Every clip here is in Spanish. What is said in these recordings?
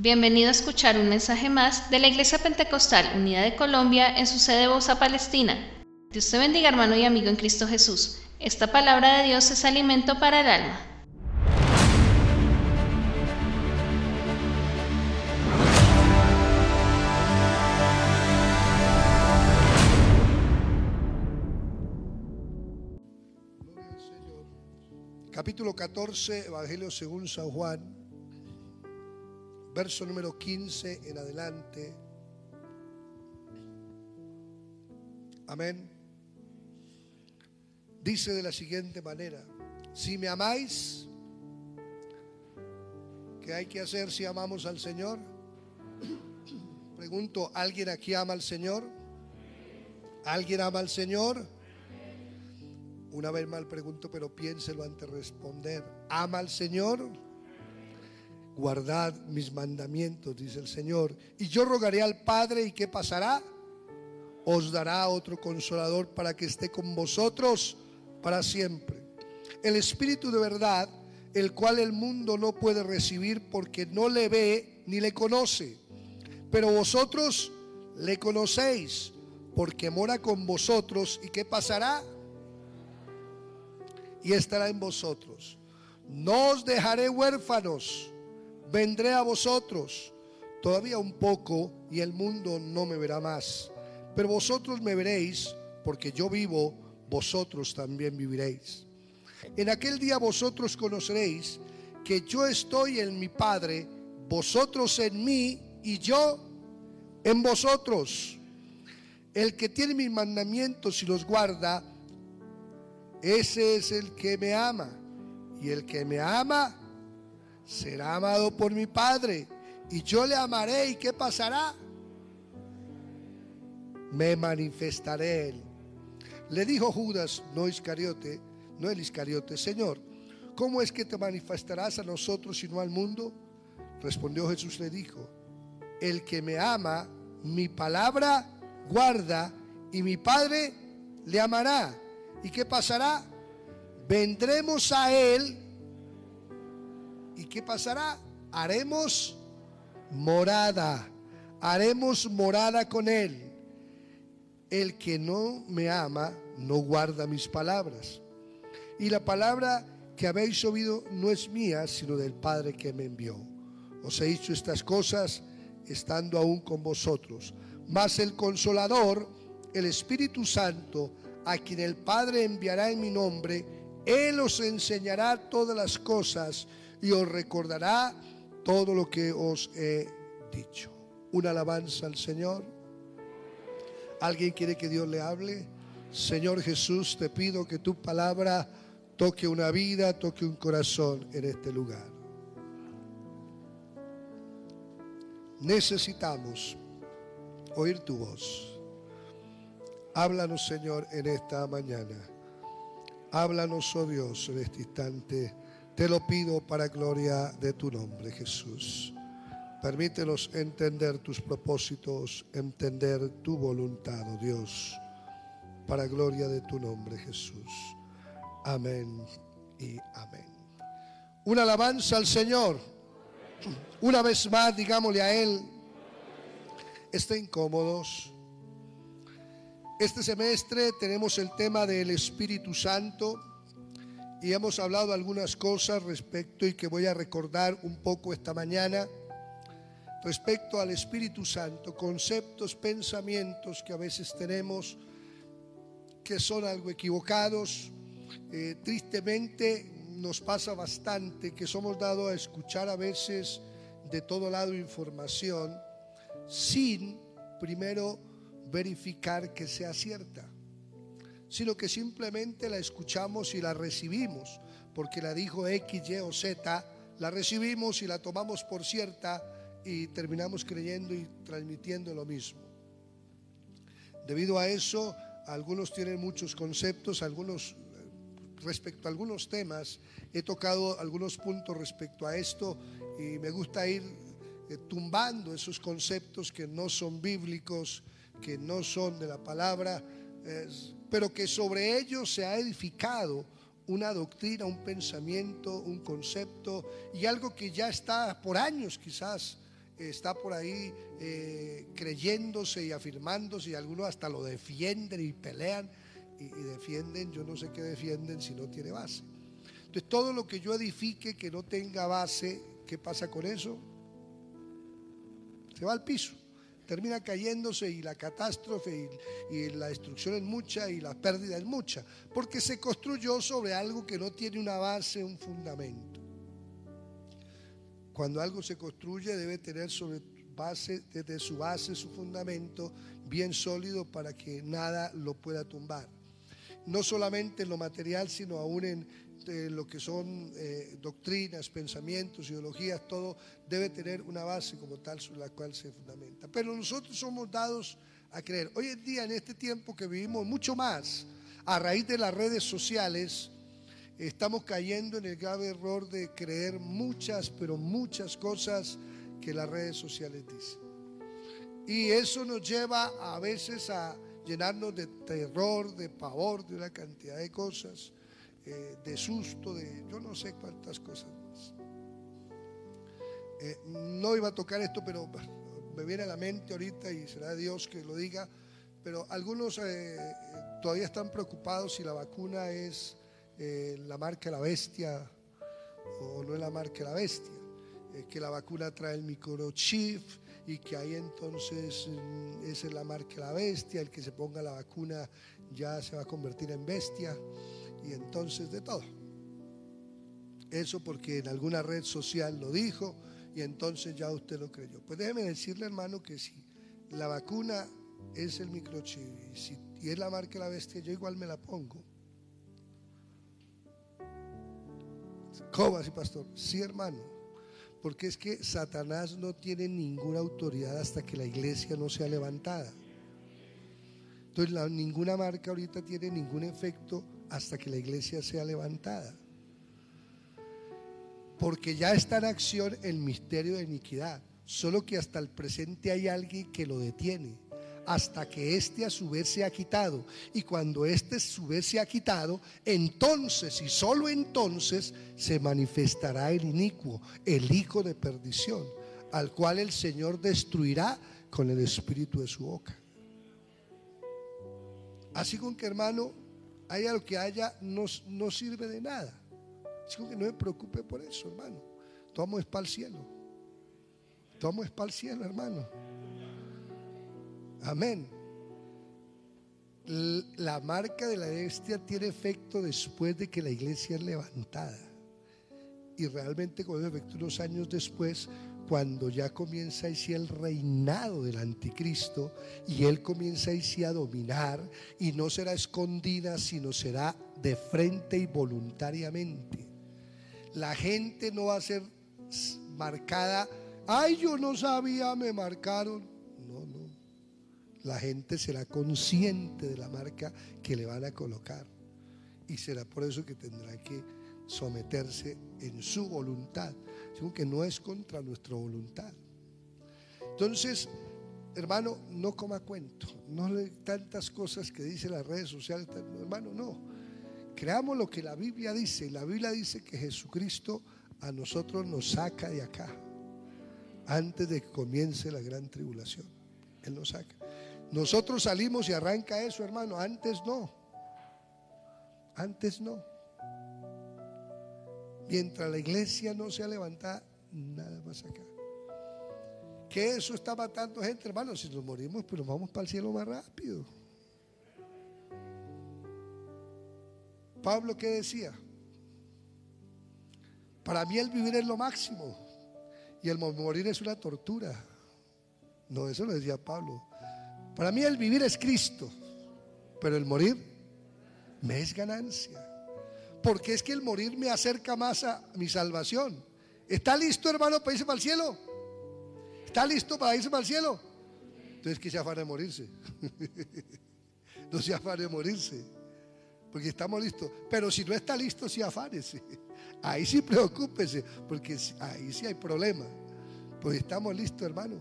Bienvenido a escuchar un mensaje más de la Iglesia Pentecostal Unida de Colombia en su sede Bosa, Palestina. Dios te bendiga hermano y amigo en Cristo Jesús. Esta palabra de Dios es alimento para el alma. Capítulo 14, Evangelio según San Juan, verso número 15 en adelante. Amén. Dice de la siguiente manera, si me amáis, ¿qué hay que hacer si amamos al Señor? Pregunto, ¿alguien aquí ama al Señor? ¿Alguien ama al Señor? Una vez mal pregunto, pero piénselo antes de responder. ¿Ama al Señor? Guardad mis mandamientos, dice el Señor. Y yo rogaré al Padre, ¿y qué pasará? Os dará otro consolador para que esté con vosotros para siempre. El Espíritu de verdad, el cual el mundo no puede recibir porque no le ve ni le conoce. Pero vosotros le conocéis porque mora con vosotros. ¿Y qué pasará? y estará en vosotros. No os dejaré huérfanos, vendré a vosotros. Todavía un poco y el mundo no me verá más. Pero vosotros me veréis, porque yo vivo, vosotros también viviréis. En aquel día vosotros conoceréis que yo estoy en mi Padre, vosotros en mí y yo en vosotros. El que tiene mis mandamientos y los guarda, ese es el que me ama. Y el que me ama será amado por mi Padre. Y yo le amaré. ¿Y qué pasará? Me manifestaré. Le dijo Judas, no Iscariote, no el Iscariote, Señor, ¿cómo es que te manifestarás a nosotros y no al mundo? Respondió Jesús, le dijo, el que me ama, mi palabra guarda y mi Padre le amará ¿Y qué pasará? Vendremos a Él. ¿Y qué pasará? Haremos morada. Haremos morada con Él. El que no me ama no guarda mis palabras. Y la palabra que habéis oído no es mía, sino del Padre que me envió. Os he dicho estas cosas estando aún con vosotros. Mas el consolador, el Espíritu Santo, a quien el Padre enviará en mi nombre, Él os enseñará todas las cosas y os recordará todo lo que os he dicho. Una alabanza al Señor. ¿Alguien quiere que Dios le hable? Señor Jesús, te pido que tu palabra toque una vida, toque un corazón en este lugar. Necesitamos oír tu voz. Háblanos, Señor, en esta mañana. Háblanos, oh Dios, en este instante. Te lo pido para gloria de tu nombre, Jesús. Permítenos entender tus propósitos, entender tu voluntad, oh Dios, para gloria de tu nombre, Jesús. Amén y amén. Una alabanza al Señor. Una vez más, digámosle a Él, estén cómodos. Este semestre tenemos el tema del Espíritu Santo y hemos hablado algunas cosas respecto y que voy a recordar un poco esta mañana respecto al Espíritu Santo, conceptos, pensamientos que a veces tenemos que son algo equivocados. Eh, tristemente nos pasa bastante que somos dados a escuchar a veces de todo lado información sin primero verificar que sea cierta, sino que simplemente la escuchamos y la recibimos, porque la dijo X, Y o Z, la recibimos y la tomamos por cierta y terminamos creyendo y transmitiendo lo mismo. Debido a eso, algunos tienen muchos conceptos, algunos respecto a algunos temas, he tocado algunos puntos respecto a esto y me gusta ir eh, tumbando esos conceptos que no son bíblicos, que no son de la palabra, pero que sobre ellos se ha edificado una doctrina, un pensamiento, un concepto y algo que ya está por años quizás está por ahí eh, creyéndose y afirmándose y algunos hasta lo defienden y pelean y, y defienden, yo no sé qué defienden si no tiene base. Entonces todo lo que yo edifique que no tenga base, ¿qué pasa con eso? Se va al piso termina cayéndose y la catástrofe y, la destrucción es mucha y la pérdida es mucha, porque se construyó sobre algo que no tiene una base, un fundamento. Cuando algo se construye debe tener sobre base, desde su base, su fundamento bien sólido para que nada lo pueda tumbar. No solamente en lo material, sino aún en lo que son eh, doctrinas, pensamientos, ideologías, todo debe tener una base como tal sobre la cual se fundamenta. Pero nosotros somos dados a creer. Hoy en día, en este tiempo que vivimos mucho más, a raíz de las redes sociales, estamos cayendo en el grave error de creer muchas, pero muchas cosas que las redes sociales dicen. Y eso nos lleva a veces a llenarnos de terror, de pavor, de una cantidad de cosas. Eh, de susto, de yo no sé cuántas cosas más. Eh, no iba a tocar esto, pero me viene a la mente ahorita y será Dios que lo diga. Pero algunos eh, todavía están preocupados si la vacuna es la marca la bestia o no es la marca la bestia. que la vacuna trae el microchip y que ahí entonces mm, esa es la marca la bestia. El que se ponga la vacuna ya se va a convertir en bestia y entonces de todo. Eso porque en alguna red social lo dijo y entonces ya usted lo creyó. Pues déjeme decirle, hermano, que si la vacuna es el microchip y, si, es la marca la bestia, yo igual me la pongo. ¿Cómo así, pastor? Sí, hermano. Porque es que Satanás no tiene ninguna autoridad hasta que la iglesia no sea levantada. Entonces, ninguna marca ahorita tiene ningún efecto hasta que la iglesia sea levantada. Porque ya está en acción el misterio de iniquidad, solo que hasta el presente hay alguien que lo detiene, hasta que éste a su vez se ha quitado. Y cuando éste a su vez se ha quitado, entonces y solo entonces se manifestará el inicuo, el hijo de perdición, al cual el Señor destruirá con el espíritu de su boca. Así con que hermano, haya lo que haya, no, no sirve de nada. Así que no me preocupe por eso, hermano. Tomo es para el cielo. Tomo es para el cielo, hermano. Amén. La marca de la bestia tiene efecto después de que la iglesia es levantada. Y realmente con efecto unos años después cuando ya comienza ahí sí el reinado del anticristo y él comienza ahí sí a dominar y no será escondida, sino será de frente y voluntariamente. La gente no va a ser marcada, ay, yo no sabía, me marcaron. No, no. La gente será consciente de la marca que le van a colocar y será por eso que tendrá que someterse en su voluntad, sino que no es contra nuestra voluntad. Entonces, hermano, no coma cuento, no le tantas cosas que dice las redes sociales, hermano, no. Creamos lo que la Biblia dice, la Biblia dice que Jesucristo a nosotros nos saca de acá, antes de que comience la gran tribulación. Él nos saca. Nosotros salimos y arranca eso, hermano, antes no. Antes no. Mientras la iglesia no sea levantada, nada más acá. Que eso está matando gente, hermano. Si nos morimos, pues nos vamos para el cielo más rápido. Pablo, ¿qué decía? Para mí el vivir es lo máximo y el morir es una tortura. No, eso lo decía Pablo. Para mí el vivir es Cristo, pero el morir me es ganancia porque es que el morir me acerca más a mi salvación. ¿Está listo, hermano, para irse para el cielo? ¿Está listo para irse para el cielo? Entonces que se afane de morirse. no se afane de morirse. Porque estamos listos. Pero si no está listo, sí afánese. Ahí sí preocúpese. Porque ahí sí hay problema. Pues estamos listos, hermano.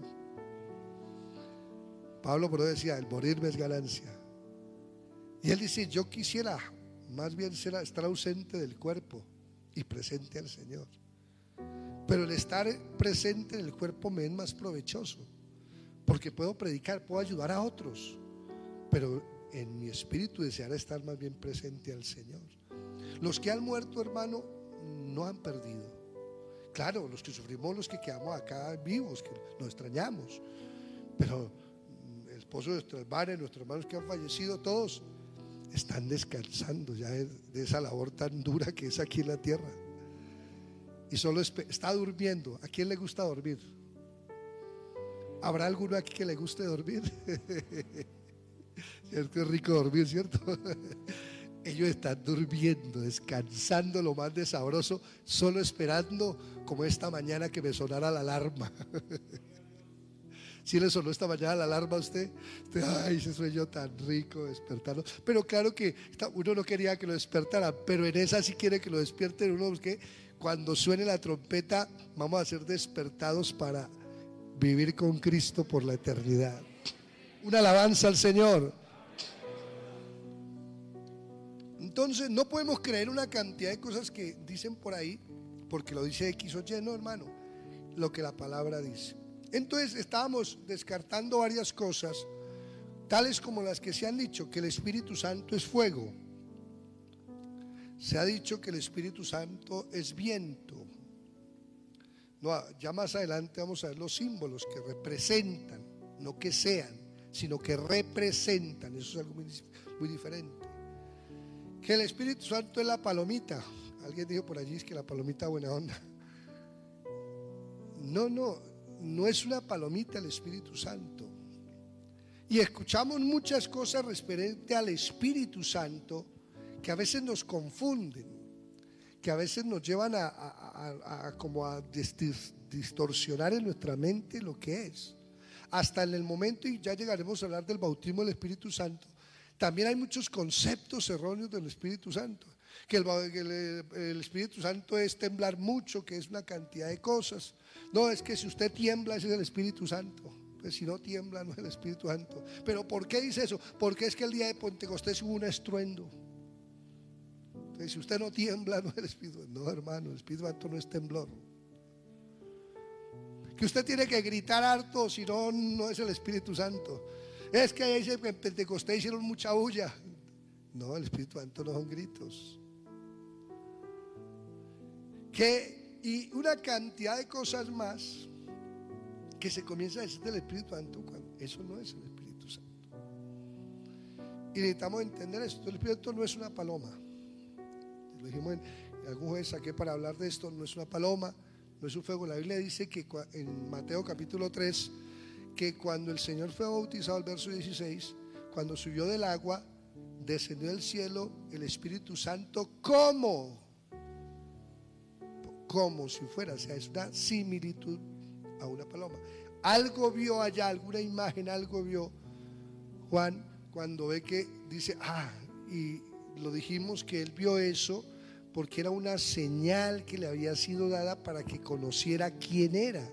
Pablo pero decía, el morirme es ganancia. Y él dice, yo quisiera más bien será, estar ausente del cuerpo y presente al Señor. Pero el estar presente en el cuerpo me es más provechoso, porque puedo predicar, puedo ayudar a otros, pero en mi espíritu desear estar más bien presente al Señor. Los que han muerto, hermano, no han perdido. Claro, los que sufrimos, los que quedamos acá vivos, que nos extrañamos, pero el esposo de nuestras madres, nuestros hermanos que han fallecido, todos están descansando ya de, esa labor tan dura que es aquí en la tierra. Y solo está durmiendo. ¿A quién le gusta dormir? ¿Habrá alguno aquí que le guste dormir? es rico dormir, ¿cierto? Ellos están durmiendo, descansando lo más de sabroso, solo esperando como esta mañana que me sonara la alarma. Si le sonó esta mañana la alarma a usted, ay, ese sueño tan rico, despertarlo. Pero claro que uno no quería que lo despertara, pero en esa sí quiere que lo despierten uno, porque cuando suene la trompeta, vamos a ser despertados para vivir con Cristo por la eternidad. Una alabanza al Señor. Entonces, no podemos creer una cantidad de cosas que dicen por ahí, porque lo dice X o Y, no, hermano, lo que la palabra dice. Entonces estábamos descartando varias cosas, tales como las que se han dicho, que el Espíritu Santo es fuego. Se ha dicho que el Espíritu Santo es viento. No, ya más adelante vamos a ver los símbolos que representan, no que sean, sino que representan. Eso es algo muy, muy diferente. Que el Espíritu Santo es la palomita. Alguien dijo por allí es que la palomita buena onda. No, no, no es una palomita el Espíritu Santo. Y escuchamos muchas cosas referente al Espíritu Santo que a veces nos confunden, que a veces nos llevan a, como a distorsionar en nuestra mente lo que es. Hasta en el momento, y ya llegaremos a hablar del bautismo del Espíritu Santo, también hay muchos conceptos erróneos del Espíritu Santo. Que el Espíritu Santo es temblar mucho, que es una cantidad de cosas no, es que si usted tiembla, ese es el Espíritu Santo. Pues si no tiembla, no es el Espíritu Santo. Pero ¿por qué dice eso? Porque es que el día de Pentecostés hubo un estruendo. Entonces, si usted no tiembla, no es el Espíritu Santo. No, hermano, el Espíritu Santo no es temblor. Que usted tiene que gritar harto, si no, no es el Espíritu Santo. Es que en Pentecostés hicieron mucha bulla. No, el Espíritu Santo no son gritos. Que y una cantidad de cosas más que se comienza a decir del Espíritu Santo cuando eso no es el Espíritu Santo. Y necesitamos entender esto. El Espíritu Santo no es una paloma. Lo dijimos en, algún jueves saqué para hablar de esto. No es una paloma, no es un fuego. La Biblia dice que en Mateo capítulo 3 que cuando el Señor fue bautizado, el verso 16, cuando subió del agua, descendió del cielo el Espíritu Santo como como si fuera, o sea, es una similitud a una paloma. Algo vio allá, alguna imagen, algo vio Juan cuando ve que dice, ah, y lo dijimos que él vio eso porque era una señal que le había sido dada para que conociera quién era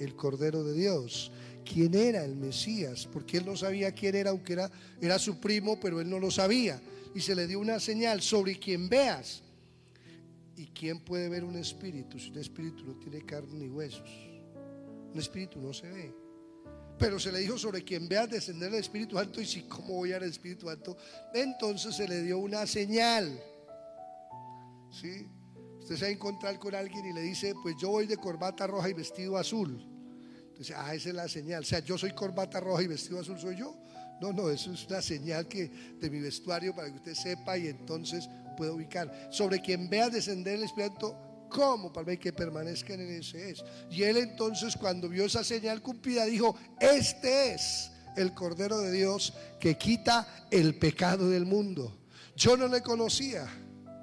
el Cordero de Dios, quién era el Mesías, porque él no sabía quién era, aunque era, era su primo, pero él no lo sabía. Y se le dio una señal sobre quien veas ¿Y quién puede ver un espíritu si un espíritu no tiene carne ni huesos? Un espíritu no se ve. Pero se le dijo sobre quien vea descender el Espíritu Santo y si cómo voy a ver el Espíritu Santo, entonces se le dio una señal. ¿Sí? Usted se va a encontrar con alguien y le dice, pues yo voy de corbata roja y vestido azul. Entonces, ah, esa es la señal. O sea, yo soy corbata roja y vestido azul, soy yo. No, no, eso es una señal que de mi vestuario para que usted sepa y entonces pueda ubicar. Sobre quien vea descender el Espíritu. Para ver que permanezca en ese es. Y él entonces cuando vio esa señal cumplida dijo, este es el Cordero de Dios que quita el pecado del mundo. Yo no le conocía,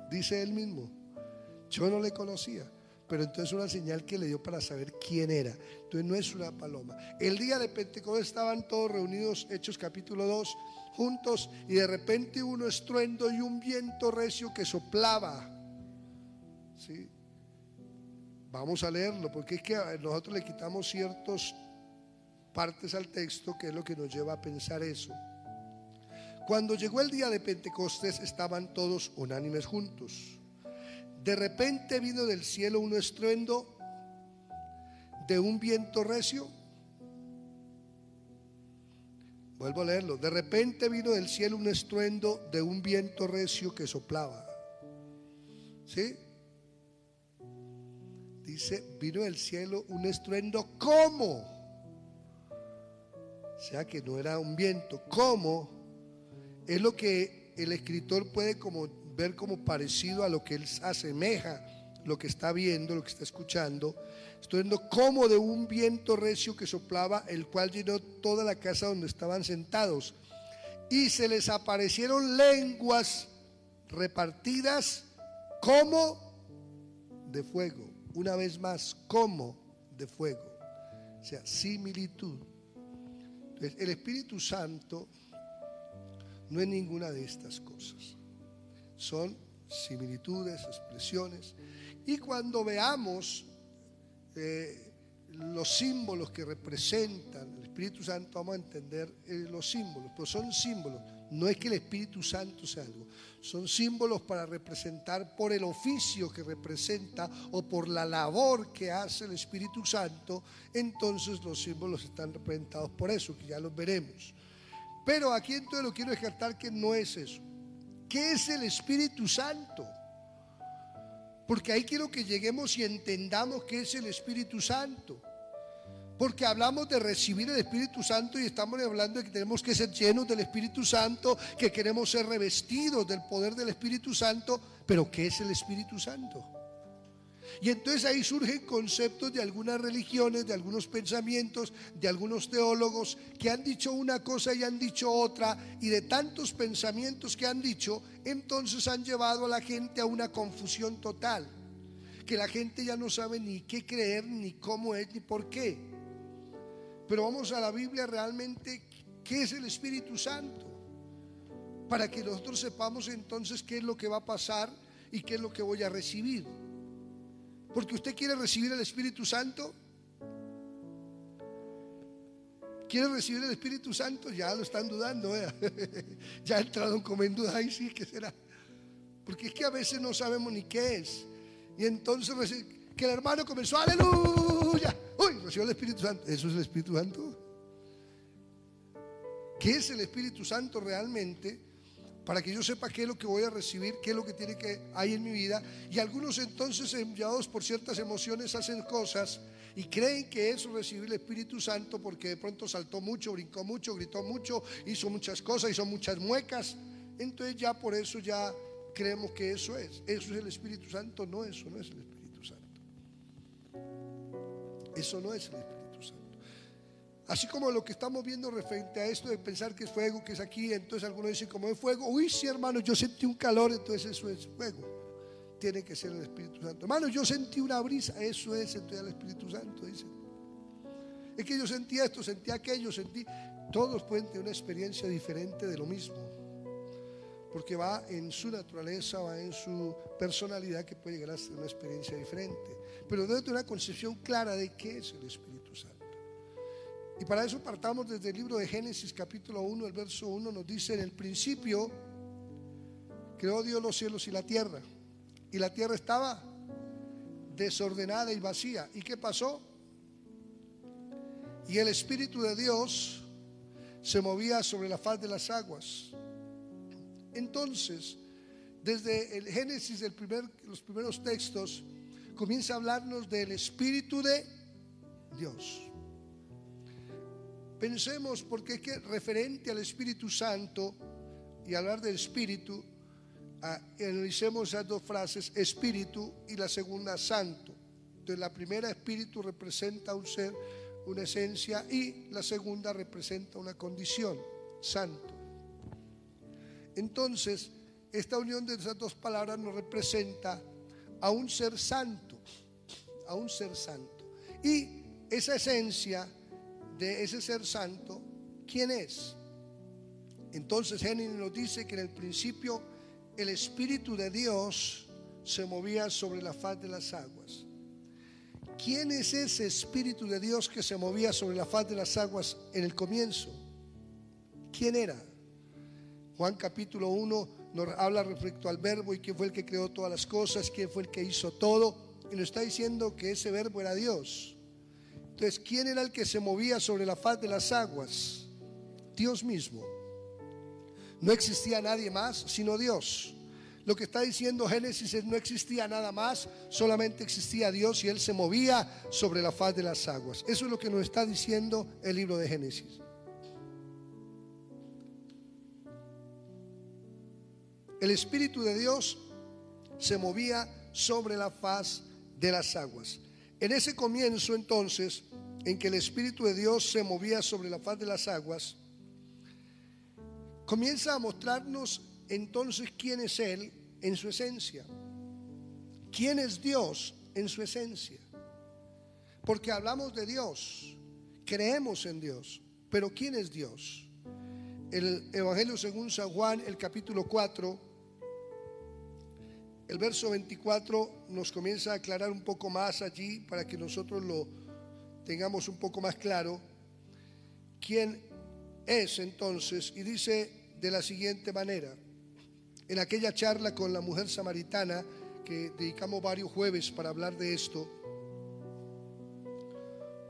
dice él mismo. Yo no le conocía. Pero entonces una señal que le dio para saber quién era. Entonces no es una paloma. El día de Pentecostés estaban todos reunidos, Hechos capítulo 2, juntos y de repente un estruendo y un viento recio que soplaba. ¿Sí? Vamos a leerlo porque es que nosotros le quitamos ciertas partes al texto que es lo que nos lleva a pensar eso. Cuando llegó el día de Pentecostés estaban todos unánimes juntos. De repente vino del cielo un estruendo de un viento recio. Vuelvo a leerlo. De repente vino del cielo un estruendo de un viento recio que soplaba. ¿Sí? Dice, vino del cielo un estruendo como. O sea que no era un viento. ¿Cómo? Es lo que el escritor puede como ver como parecido a lo que él asemeja, lo que está viendo, lo que está escuchando. Estruendo como de un viento recio que soplaba, el cual llenó toda la casa donde estaban sentados. Y se les aparecieron lenguas repartidas como de fuego una vez más, como de fuego. O sea, similitud. El Espíritu Santo no es ninguna de estas cosas. Son similitudes, expresiones. Y cuando veamos eh, los símbolos que representan el Espíritu Santo, vamos a entender eh, los símbolos, pero son símbolos. No es que el Espíritu Santo sea algo, son símbolos para representar por el oficio que representa o por la labor que hace el Espíritu Santo, entonces los símbolos están representados por eso, que ya los veremos. Pero aquí entonces lo quiero descartar que no es eso. ¿Qué es el Espíritu Santo? Porque ahí quiero que lleguemos y entendamos qué es el Espíritu Santo. Porque hablamos de recibir el Espíritu Santo y estamos hablando de que tenemos que ser llenos del Espíritu Santo, que queremos ser revestidos del poder del Espíritu Santo, pero ¿qué es el Espíritu Santo? Y entonces ahí surgen conceptos de algunas religiones, de algunos pensamientos, de algunos teólogos que han dicho una cosa y han dicho otra, y de tantos pensamientos que han dicho, entonces han llevado a la gente a una confusión total, que la gente ya no sabe ni qué creer, ni cómo es, ni por qué. Pero vamos a la Biblia realmente, ¿qué es el Espíritu Santo? Para que nosotros sepamos entonces qué es lo que va a pasar y qué es lo que voy a recibir. Porque usted quiere recibir el Espíritu Santo. ¿Quiere recibir el Espíritu Santo? Ya lo están dudando. ¿eh? ya entraron como en duda. Ahí sí, ¿qué será? Porque es que a veces no sabemos ni qué es. Y entonces que el hermano comenzó, aleluya. Uy, recibió el Espíritu Santo. ¿Eso es el Espíritu Santo? ¿Qué es el Espíritu Santo realmente? Para que yo sepa qué es lo que voy a recibir, qué es lo que tiene que hay en mi vida. Y algunos entonces, enviados por ciertas emociones, hacen cosas y creen que es recibir el Espíritu Santo porque de pronto saltó mucho, brincó mucho, gritó mucho, hizo muchas cosas, hizo muchas muecas. Entonces ya por eso ya creemos que eso es. Eso es el Espíritu Santo. No, eso no es el Espíritu eso no es el Espíritu Santo. Así como lo que estamos viendo referente a esto de pensar que es fuego, que es aquí, entonces algunos dicen como es fuego, uy, sí hermano, yo sentí un calor, entonces eso es fuego. Tiene que ser el Espíritu Santo. Hermano, yo sentí una brisa, eso es entonces el Espíritu Santo, dice. Es que yo sentí esto, sentí aquello, sentí. Todos pueden tener una experiencia diferente de lo mismo. Porque va en su naturaleza, va en su personalidad que puede llegar a ser una experiencia diferente pero debe tener una concepción clara de qué es el Espíritu. Y para eso partamos desde el libro de Génesis capítulo 1, el verso 1 nos dice, en el principio creó Dios los cielos y la tierra. Y la tierra estaba desordenada y vacía. ¿Y qué pasó? Y el Espíritu de Dios se movía sobre la faz de las aguas. Entonces, desde el Génesis, el primer, los primeros textos, comienza a hablarnos del Espíritu de Dios. Pensemos, porque es que referente al Espíritu Santo y hablar del Espíritu, analicemos esas dos frases, Espíritu y la segunda Santo. Entonces la primera Espíritu representa un ser, una esencia y la segunda representa una condición, Santo. Entonces, esta unión de esas dos palabras nos representa a un ser santo, a un ser santo. Y esa esencia de ese ser santo, ¿quién es? Entonces Génesis nos dice que en el principio el Espíritu de Dios se movía sobre la faz de las aguas. ¿Quién es ese Espíritu de Dios que se movía sobre la faz de las aguas en el comienzo? ¿Quién era? Juan capítulo 1 nos habla respecto al verbo y quién fue el que creó todas las cosas, quién fue el que hizo todo. Y nos está diciendo que ese verbo era Dios. Entonces, ¿quién era el que se movía sobre la faz de las aguas? Dios mismo. No existía nadie más sino Dios. Lo que está diciendo Génesis es no existía nada más, solamente existía Dios y Él se movía sobre la faz de las aguas. Eso es lo que nos está diciendo el libro de Génesis. El Espíritu de Dios se movía sobre la faz de las aguas. En ese comienzo entonces, en que el Espíritu de Dios se movía sobre la faz de las aguas, comienza a mostrarnos entonces quién es Él en su esencia. ¿Quién es Dios en su esencia? Porque hablamos de Dios, creemos en Dios, pero ¿quién es Dios? El Evangelio según San Juan, el capítulo 4, el verso 24 nos comienza a aclarar un poco más allí para que nosotros lo tengamos un poco más claro. ¿Quién es entonces? Y dice de la siguiente manera, en aquella charla con la mujer samaritana, que dedicamos varios jueves para hablar de esto,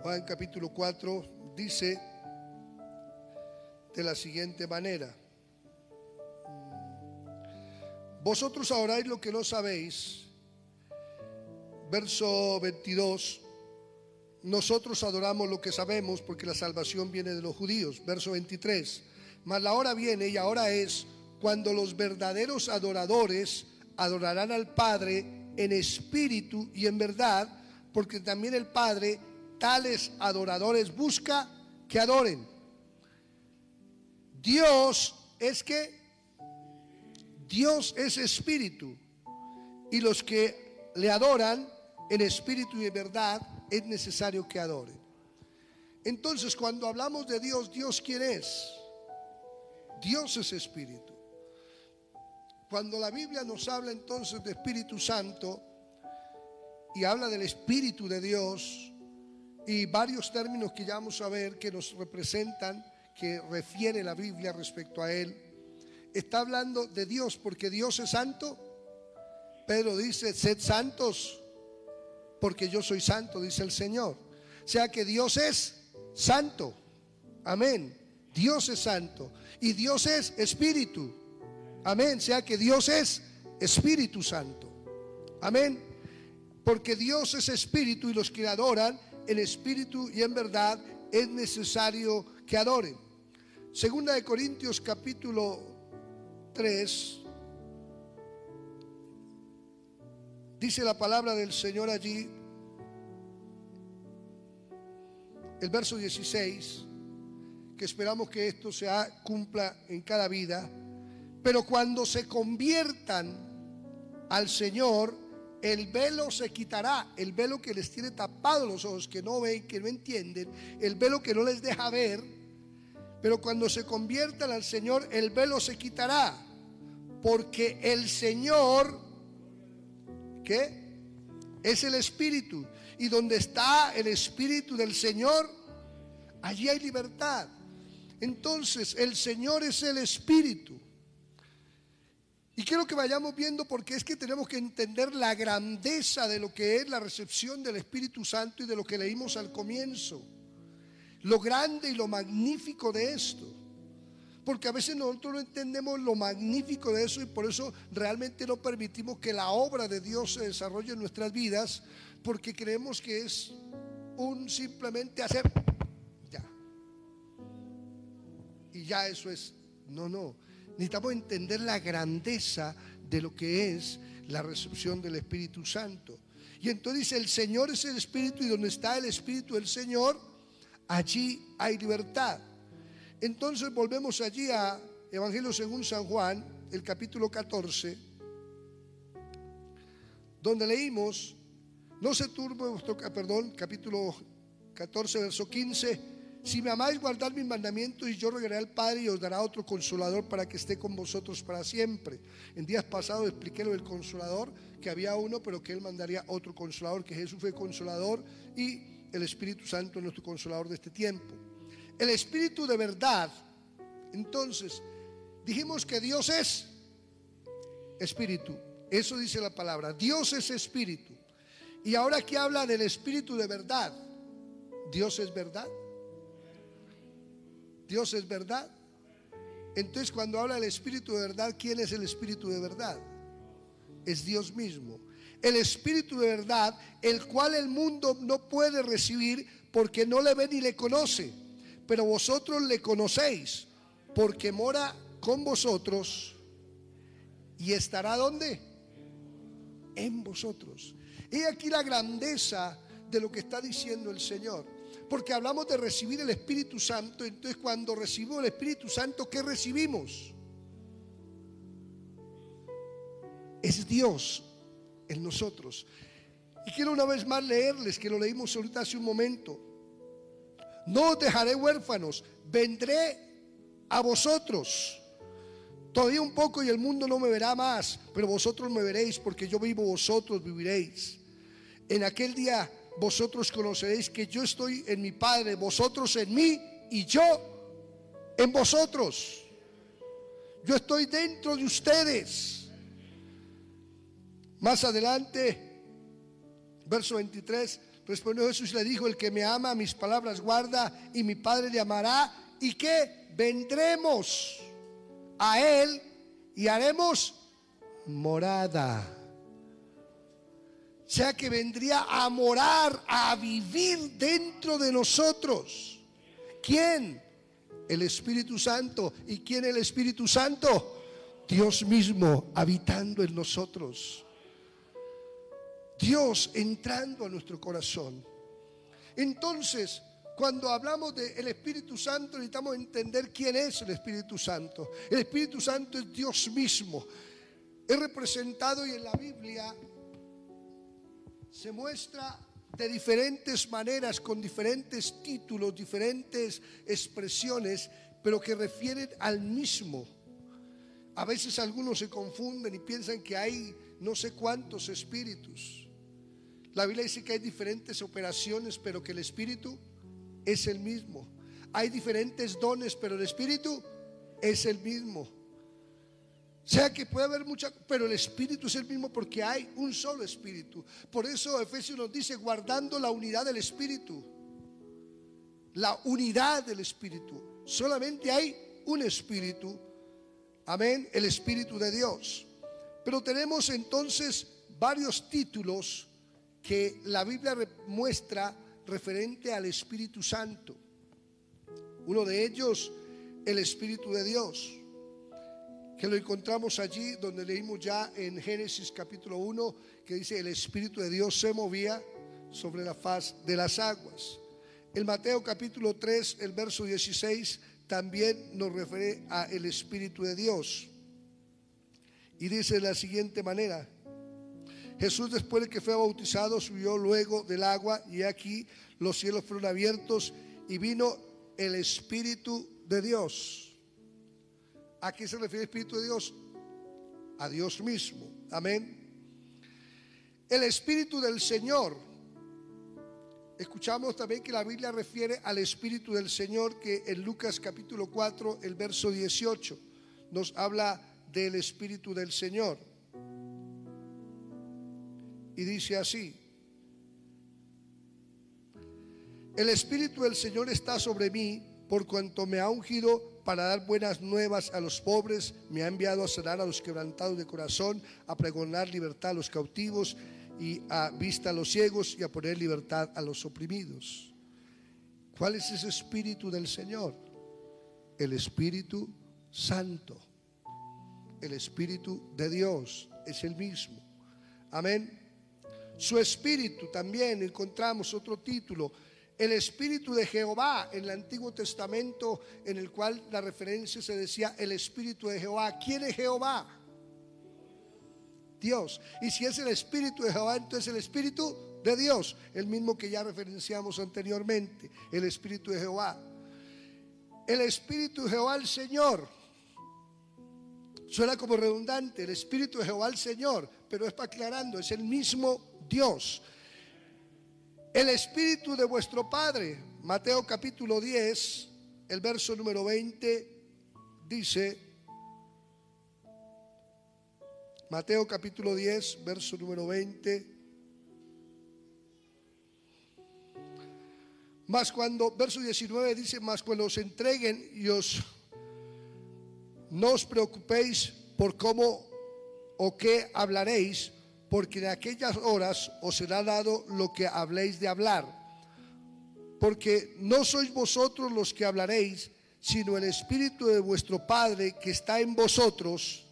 Juan capítulo 4 dice de la siguiente manera, vosotros adoráis lo que no sabéis. Verso 22. Nosotros adoramos lo que sabemos porque la salvación viene de los judíos. Verso 23. Mas la hora viene y ahora es cuando los verdaderos adoradores adorarán al Padre en espíritu y en verdad, porque también el Padre tales adoradores busca que adoren. Dios es que Dios es espíritu y los que le adoran en espíritu y en verdad es necesario que adoren. Entonces, cuando hablamos de Dios, ¿Dios quién es? Dios es espíritu. Cuando la Biblia nos habla entonces de Espíritu Santo y habla del Espíritu de Dios y varios términos que ya vamos a ver que nos representan, que refiere la Biblia respecto a Él, está hablando de Dios porque Dios es santo. Pedro dice, sed santos porque yo soy santo, dice el Señor. O sea que Dios es santo. Amén. Dios es santo. Y Dios es espíritu. Amén. O sea que Dios es Espíritu Santo. Amén. Porque Dios es espíritu y los que adoran en espíritu y en verdad es necesario que adoren. Segunda de Corintios capítulo 3, dice la palabra del Señor allí, el verso 16, que esperamos que esto se cumpla en cada vida, pero cuando se conviertan al Señor, el velo se quitará, el velo que les tiene tapado los ojos, que no ven, que no entienden, el velo que no les deja ver, pero cuando se conviertan al Señor, el velo se quitará porque el Señor, ¿qué? Es el Espíritu. Y donde está el Espíritu del Señor, allí hay libertad. Entonces, el Señor es el Espíritu. Y quiero que vayamos viendo porque es que tenemos que entender la grandeza de lo que es la recepción del Espíritu Santo y de lo que leímos al comienzo. Lo grande y lo magnífico de esto. Porque a veces nosotros no entendemos lo magnífico de eso y por eso realmente no permitimos que la obra de Dios se desarrolle en nuestras vidas, porque creemos que es un simplemente hacer ya. Y ya eso es, no, no. Necesitamos entender la grandeza de lo que es la recepción del Espíritu Santo. Y entonces dice, el Señor es el Espíritu y donde está el Espíritu del Señor, allí hay libertad. Entonces volvemos allí a Evangelio según San Juan, el capítulo 14, donde leímos, no se turbe perdón, capítulo 14, verso 15, si me amáis, guardar mis mandamientos y yo regaré al Padre y os dará otro consolador para que esté con vosotros para siempre. En días pasados expliqué lo del consolador, que había uno, pero que él mandaría otro consolador, que Jesús fue consolador y el Espíritu Santo es nuestro consolador de este tiempo. El Espíritu de verdad. Entonces, dijimos que Dios es Espíritu. Eso dice la palabra. Dios es Espíritu. Y ahora aquí habla del Espíritu de verdad. Dios es verdad. Dios es verdad. Entonces cuando habla del Espíritu de verdad, ¿quién es el Espíritu de verdad? Es Dios mismo. El Espíritu de verdad, el cual el mundo no puede recibir porque no le ve ni le conoce. Pero vosotros le conocéis porque mora con vosotros y estará donde? En vosotros. Y aquí la grandeza de lo que está diciendo el Señor. Porque hablamos de recibir el Espíritu Santo. Entonces cuando recibimos el Espíritu Santo, ¿qué recibimos? Es Dios en nosotros. Y quiero una vez más leerles, que lo leímos ahorita hace un momento. No os dejaré huérfanos, vendré a vosotros. Todavía un poco y el mundo no me verá más, pero vosotros me veréis porque yo vivo, vosotros viviréis. En aquel día vosotros conoceréis que yo estoy en mi Padre, vosotros en mí y yo en vosotros. Yo estoy dentro de ustedes. Más adelante, verso 23, respondió Jesús y le dijo, el que me ama, mis palabras guarda y mi Padre le amará y que vendremos a él y haremos morada sea que vendría a morar, a vivir dentro de nosotros. ¿Quién? El Espíritu Santo. ¿Y quién el Espíritu Santo? Dios mismo habitando en nosotros. Dios entrando a nuestro corazón. Entonces, cuando hablamos del Espíritu Santo, necesitamos entender quién es el Espíritu Santo. El Espíritu Santo es Dios mismo. Es representado y en la Biblia se muestra de diferentes maneras, con diferentes títulos, diferentes expresiones, pero que refieren al mismo. A veces algunos se confunden y piensan que hay no sé cuántos espíritus. La Biblia dice que hay diferentes operaciones, pero que el espíritu es el mismo. Hay diferentes dones, pero el espíritu es el mismo. O sea que puede haber mucha, pero el espíritu es el mismo porque hay un solo espíritu. Por eso Efesios nos dice guardando la unidad del espíritu. La unidad del espíritu. Solamente hay un espíritu. Amén, el espíritu de Dios. Pero tenemos entonces varios títulos que la Biblia muestra referente al Espíritu Santo. Uno de ellos, el Espíritu de Dios que lo encontramos allí donde leímos ya en Génesis capítulo 1, que dice, el Espíritu de Dios se movía sobre la faz de las aguas. El Mateo capítulo 3, el verso 16, también nos refiere a el Espíritu de Dios. Y dice de la siguiente manera, Jesús después de que fue bautizado subió luego del agua y aquí los cielos fueron abiertos y vino el Espíritu de Dios ¿A qué se refiere el Espíritu de Dios? A Dios mismo. Amén. El Espíritu del Señor. Escuchamos también que la Biblia refiere al Espíritu del Señor que en Lucas capítulo 4, el verso 18, nos habla del Espíritu del Señor. Y dice así, el Espíritu del Señor está sobre mí por cuanto me ha ungido para dar buenas nuevas a los pobres, me ha enviado a sanar a los quebrantados de corazón, a pregonar libertad a los cautivos y a vista a los ciegos y a poner libertad a los oprimidos. ¿Cuál es ese espíritu del Señor? El Espíritu Santo. El Espíritu de Dios es el mismo. Amén. Su espíritu también encontramos otro título, el Espíritu de Jehová en el Antiguo Testamento, en el cual la referencia se decía el Espíritu de Jehová. ¿Quién es Jehová? Dios. Y si es el Espíritu de Jehová, entonces el Espíritu de Dios, el mismo que ya referenciamos anteriormente, el Espíritu de Jehová. El Espíritu de Jehová el Señor. Suena como redundante, el Espíritu de Jehová el Señor, pero es para aclarando, es el mismo Dios. El Espíritu de vuestro Padre, Mateo capítulo 10, el verso número 20, dice, Mateo capítulo 10, verso número 20, Más cuando, verso 19 dice, más cuando os entreguen y os, no os preocupéis por cómo o qué hablaréis, porque en aquellas horas os será dado lo que habléis de hablar. Porque no sois vosotros los que hablaréis, sino el Espíritu de vuestro Padre que está en vosotros.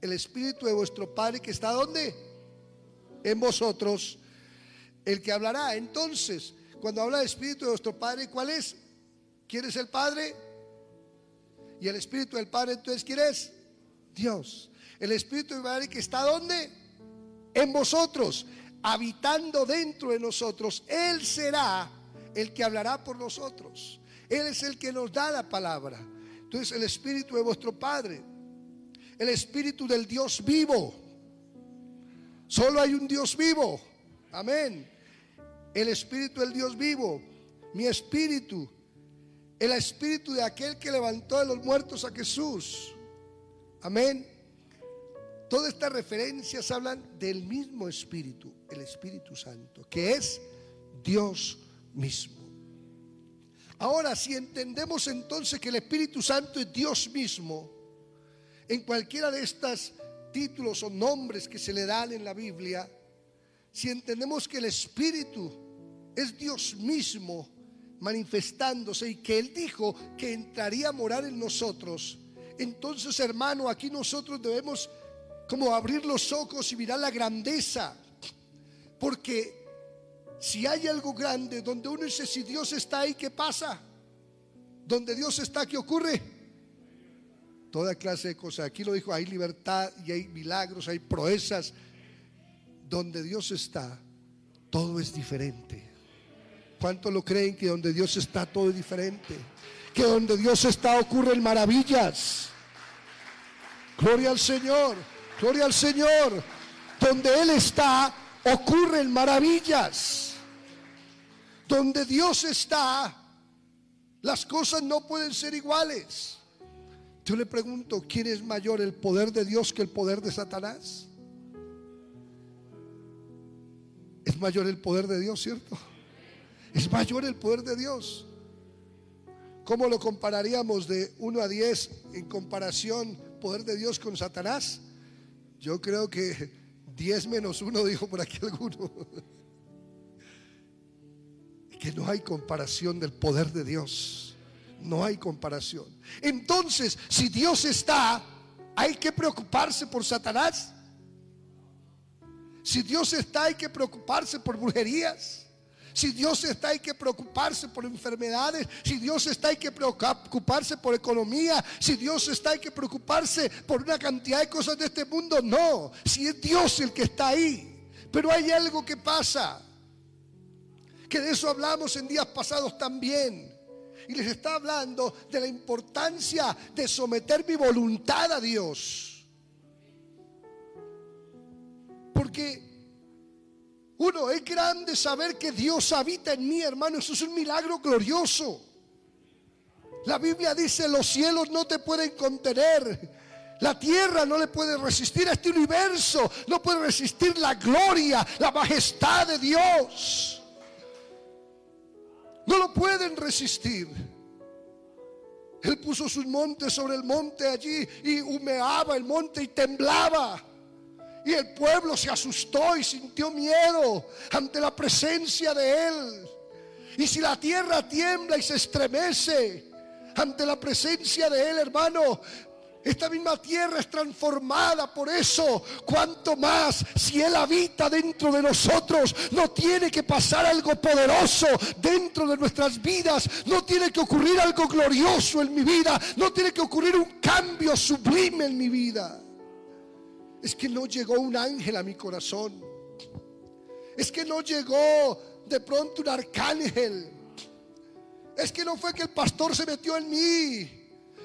El Espíritu de vuestro Padre que está donde? En vosotros. El que hablará. Entonces, cuando habla del Espíritu de vuestro Padre, ¿cuál es? ¿Quién es el Padre? Y el Espíritu del Padre, entonces, ¿quién es? Dios. El Espíritu del Padre que está donde? En vosotros, habitando dentro de nosotros. Él será el que hablará por nosotros. Él es el que nos da la palabra. Entonces, el Espíritu de vuestro Padre, el Espíritu del Dios vivo. Solo hay un Dios vivo. Amén el espíritu del Dios vivo, mi espíritu, el espíritu de aquel que levantó de los muertos a Jesús. Amén. Todas estas referencias hablan del mismo espíritu, el Espíritu Santo, que es Dios mismo. Ahora, si entendemos entonces que el Espíritu Santo es Dios mismo, en cualquiera de estos títulos o nombres que se le dan en la Biblia, si entendemos que el Espíritu es Dios mismo manifestándose y que Él dijo que entraría a morar en nosotros. Entonces, hermano, aquí nosotros debemos como abrir los ojos y mirar la grandeza. Porque si hay algo grande donde uno dice, si Dios está ahí, ¿qué pasa? Donde Dios está, ¿qué ocurre? Toda clase de cosas. Aquí lo dijo, hay libertad y hay milagros, hay proezas. Donde Dios está, todo es diferente. ¿Cuántos lo creen que donde Dios está todo es diferente? Que donde Dios está ocurren maravillas. Gloria al Señor, gloria al Señor. Donde Él está ocurren maravillas. Donde Dios está, las cosas no pueden ser iguales. Yo le pregunto, ¿quién es mayor, el poder de Dios que el poder de Satanás? Es mayor el poder de Dios, ¿cierto? Es mayor el poder de Dios. ¿Cómo lo compararíamos de 1 a 10 en comparación poder de Dios con Satanás? Yo creo que 10 menos 1 dijo por aquí alguno. Que no hay comparación del poder de Dios. No hay comparación. Entonces, si Dios está, ¿hay que preocuparse por Satanás? Si Dios está, hay que preocuparse por brujerías. Si Dios está, hay que preocuparse por enfermedades. Si Dios está, hay que preocuparse por economía. Si Dios está, hay que preocuparse por una cantidad de cosas de este mundo. No, si es Dios el que está ahí. Pero hay algo que pasa. Que de eso hablamos en días pasados también. Y les está hablando de la importancia de someter mi voluntad a Dios. Porque uno, es grande saber que Dios habita en mí, hermano. Eso es un milagro glorioso. La Biblia dice, los cielos no te pueden contener. La tierra no le puede resistir a este universo. No puede resistir la gloria, la majestad de Dios. No lo pueden resistir. Él puso sus montes sobre el monte allí y humeaba el monte y temblaba. Y el pueblo se asustó y sintió miedo ante la presencia de Él. Y si la tierra tiembla y se estremece ante la presencia de Él, hermano, esta misma tierra es transformada por eso. Cuanto más si Él habita dentro de nosotros, no tiene que pasar algo poderoso dentro de nuestras vidas. No tiene que ocurrir algo glorioso en mi vida. No tiene que ocurrir un cambio sublime en mi vida. Es que no llegó un ángel a mi corazón. Es que no llegó de pronto un arcángel. Es que no fue que el pastor se metió en mí.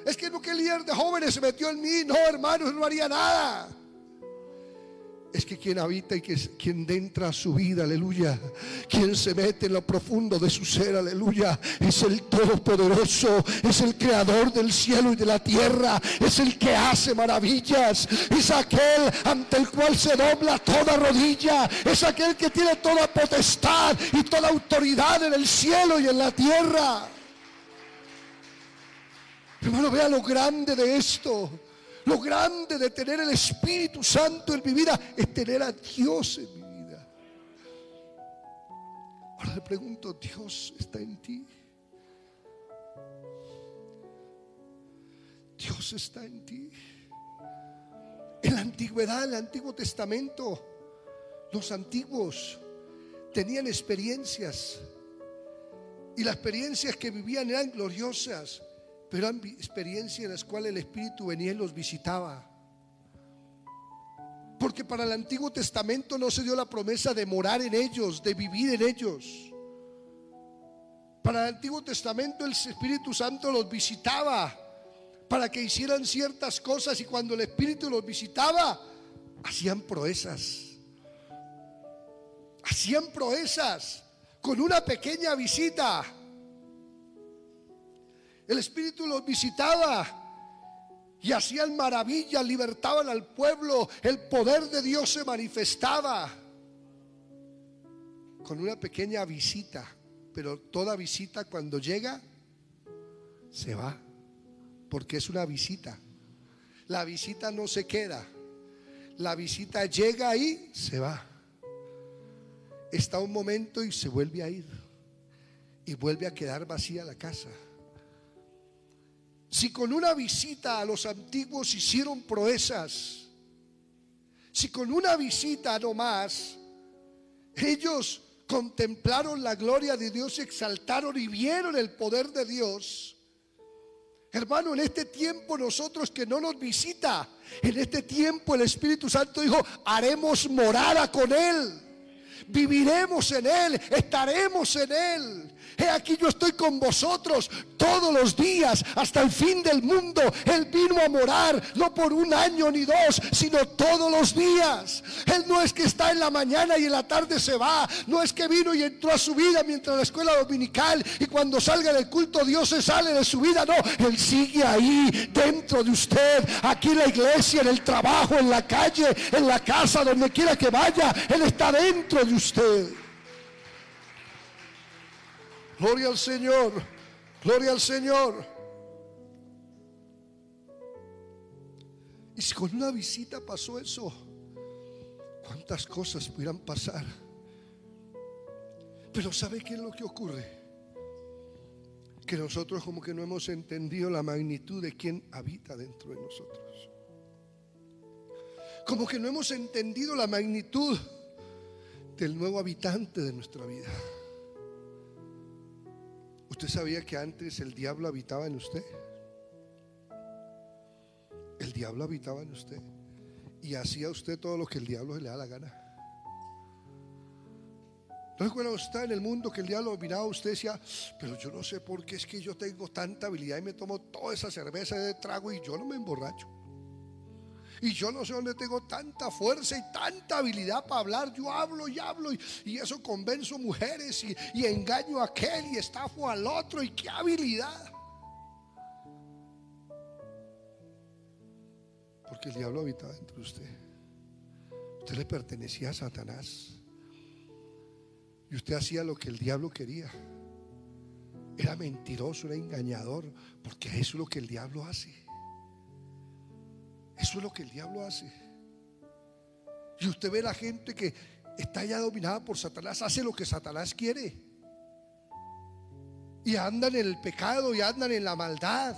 Es que no que el líder de jóvenes se metió en mí. No, hermano, no haría nada. Es que quien habita y que quien entra a su vida, aleluya, quien se mete en lo profundo de su ser, aleluya, es el Todopoderoso, es el Creador del cielo y de la tierra, es el que hace maravillas, es aquel ante el cual se dobla toda rodilla, es aquel que tiene toda potestad y toda autoridad en el cielo y en la tierra. Hermano, vea lo grande de esto. Lo grande de tener el Espíritu Santo en mi vida es tener a Dios en mi vida. Ahora le pregunto, ¿Dios está en ti? Dios está en ti. En la antigüedad, en el Antiguo Testamento, los antiguos tenían experiencias y las experiencias que vivían eran gloriosas pero eran experiencias en las cuales el Espíritu venía y los visitaba. Porque para el Antiguo Testamento no se dio la promesa de morar en ellos, de vivir en ellos. Para el Antiguo Testamento el Espíritu Santo los visitaba para que hicieran ciertas cosas y cuando el Espíritu los visitaba, hacían proezas. Hacían proezas con una pequeña visita el Espíritu los visitaba y hacían maravillas, libertaban al pueblo, el poder de Dios se manifestaba con una pequeña visita, pero toda visita cuando llega se va, porque es una visita. La visita no se queda, la visita llega y se va. Está un momento y se vuelve a ir y vuelve a quedar vacía la casa. Si con una visita a los antiguos hicieron proezas, si con una visita no más, ellos contemplaron la gloria de Dios, exaltaron y vieron el poder de Dios. Hermano, en este tiempo nosotros que no nos visita, en este tiempo el Espíritu Santo dijo, haremos morada con Él, viviremos en Él, estaremos en Él. He aquí yo estoy con vosotros todos los días hasta el fin del mundo. Él vino a morar no por un año ni dos, sino todos los días. Él no es que está en la mañana y en la tarde se va. No es que vino y entró a su vida mientras la escuela dominical y cuando salga del culto Dios se sale de su vida. No, Él sigue ahí dentro de usted, aquí en la iglesia, en el trabajo, en la calle, en la casa, donde quiera que vaya. Él está dentro de usted. Gloria al Señor. Gloria al Señor. Y si con una visita pasó eso, ¿cuántas cosas pudieran pasar? Pero ¿sabe qué es lo que ocurre? Que nosotros como que no hemos entendido la magnitud de quien habita dentro de nosotros. Como que no hemos entendido la magnitud del nuevo habitante de nuestra vida. ¿Usted sabía que antes el diablo habitaba en usted? El diablo habitaba en usted y hacía usted todo lo que el diablo le da la gana. Entonces cuando está en el mundo que el diablo miraba a usted decía, pero yo no sé por qué es que yo tengo tanta habilidad y me tomo toda esa cerveza de trago y yo no me emborracho. Y yo no sé dónde tengo tanta fuerza y tanta habilidad para hablar. Yo hablo y hablo y, eso convenzo mujeres y, engaño a aquel y estafo al otro. Y qué habilidad. Porque el diablo habitaba dentro de usted. Usted le pertenecía a Satanás. Y usted hacía lo que el diablo quería. Era mentiroso, era engañador, porque eso es lo que el diablo hace. Eso es lo que el diablo hace. Y usted ve la gente que está ya dominada por Satanás, hace lo que Satanás quiere. Y andan en el pecado y andan en la maldad.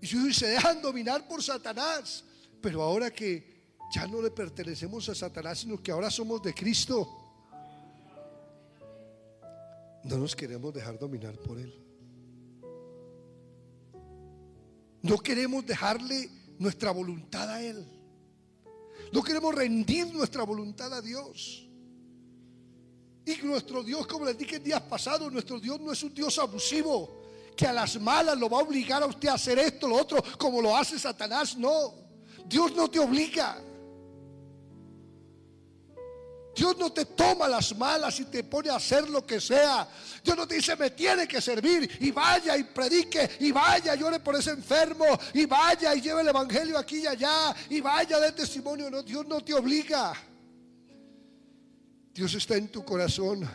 Y se dejan dominar por Satanás. Pero ahora que ya no le pertenecemos a Satanás, sino que ahora somos de Cristo, no nos queremos dejar dominar por Él. No queremos dejarle nuestra voluntad a Él. No queremos rendir nuestra voluntad a Dios. Y nuestro Dios, como les dije en días pasados, nuestro Dios no es un Dios abusivo que a las malas lo va a obligar a usted a hacer esto, lo otro, como lo hace Satanás. No, Dios no te obliga. Dios no te toma las malas y te pone a hacer lo que sea. Dios no te dice, me tiene que servir. Y vaya y predique. Y vaya, llore por ese enfermo. Y vaya y lleve el evangelio aquí y allá. Y vaya de testimonio. No, Dios no te obliga. Dios está en tu corazón.